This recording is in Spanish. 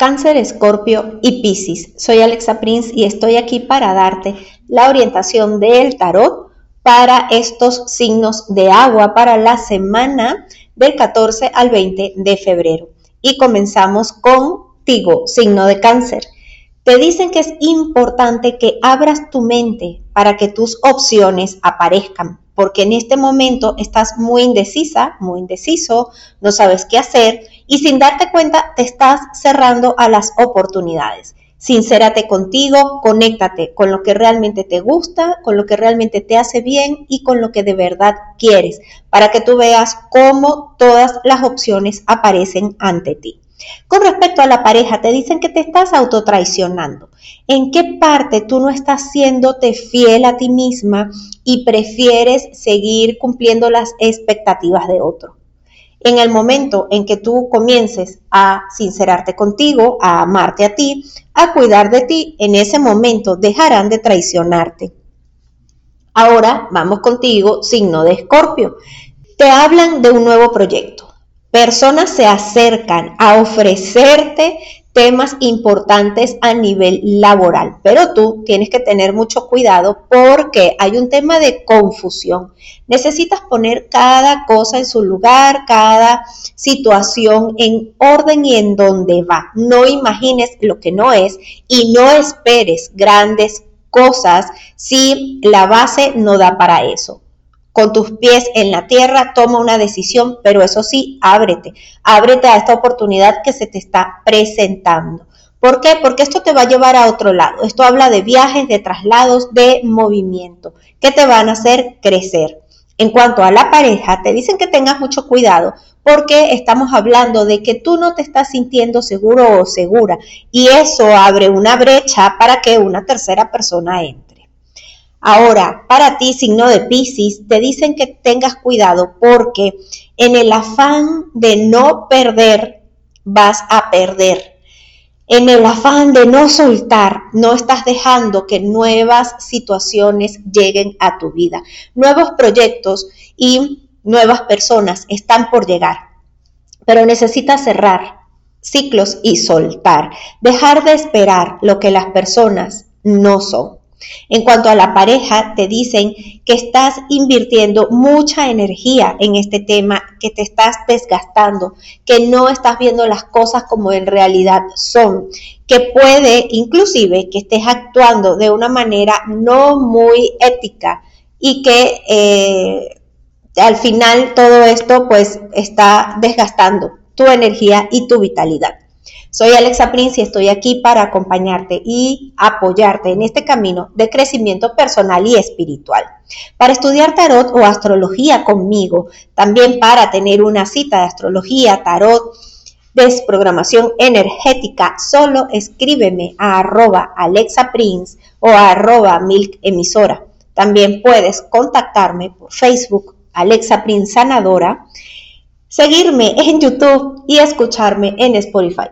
Cáncer, Escorpio y Piscis. Soy Alexa Prince y estoy aquí para darte la orientación del tarot para estos signos de agua para la semana del 14 al 20 de febrero. Y comenzamos contigo, signo de cáncer. Te dicen que es importante que abras tu mente para que tus opciones aparezcan, porque en este momento estás muy indecisa, muy indeciso, no sabes qué hacer y sin darte cuenta te estás cerrando a las oportunidades. Sincérate contigo, conéctate con lo que realmente te gusta, con lo que realmente te hace bien y con lo que de verdad quieres, para que tú veas cómo todas las opciones aparecen ante ti. Con respecto a la pareja, te dicen que te estás autotraicionando. ¿En qué parte tú no estás siéndote fiel a ti misma y prefieres seguir cumpliendo las expectativas de otro? En el momento en que tú comiences a sincerarte contigo, a amarte a ti, a cuidar de ti, en ese momento dejarán de traicionarte. Ahora vamos contigo, signo de escorpio. Te hablan de un nuevo proyecto Personas se acercan a ofrecerte temas importantes a nivel laboral, pero tú tienes que tener mucho cuidado porque hay un tema de confusión. Necesitas poner cada cosa en su lugar, cada situación en orden y en donde va. No imagines lo que no es y no esperes grandes cosas si la base no da para eso con tus pies en la tierra, toma una decisión, pero eso sí, ábrete, ábrete a esta oportunidad que se te está presentando. ¿Por qué? Porque esto te va a llevar a otro lado. Esto habla de viajes, de traslados, de movimiento, que te van a hacer crecer. En cuanto a la pareja, te dicen que tengas mucho cuidado porque estamos hablando de que tú no te estás sintiendo seguro o segura y eso abre una brecha para que una tercera persona entre. Ahora, para ti, signo de Pisces, te dicen que tengas cuidado porque en el afán de no perder, vas a perder. En el afán de no soltar, no estás dejando que nuevas situaciones lleguen a tu vida. Nuevos proyectos y nuevas personas están por llegar, pero necesitas cerrar ciclos y soltar. Dejar de esperar lo que las personas no son. En cuanto a la pareja, te dicen que estás invirtiendo mucha energía en este tema, que te estás desgastando, que no estás viendo las cosas como en realidad son, que puede inclusive que estés actuando de una manera no muy ética y que eh, al final todo esto pues está desgastando tu energía y tu vitalidad. Soy Alexa Prince y estoy aquí para acompañarte y apoyarte en este camino de crecimiento personal y espiritual. Para estudiar tarot o astrología conmigo, también para tener una cita de astrología, tarot, desprogramación energética, solo escríbeme a arroba Alexa Prince o a arroba Milk Emisora. También puedes contactarme por Facebook Alexa Prince Sanadora, seguirme en YouTube y escucharme en Spotify.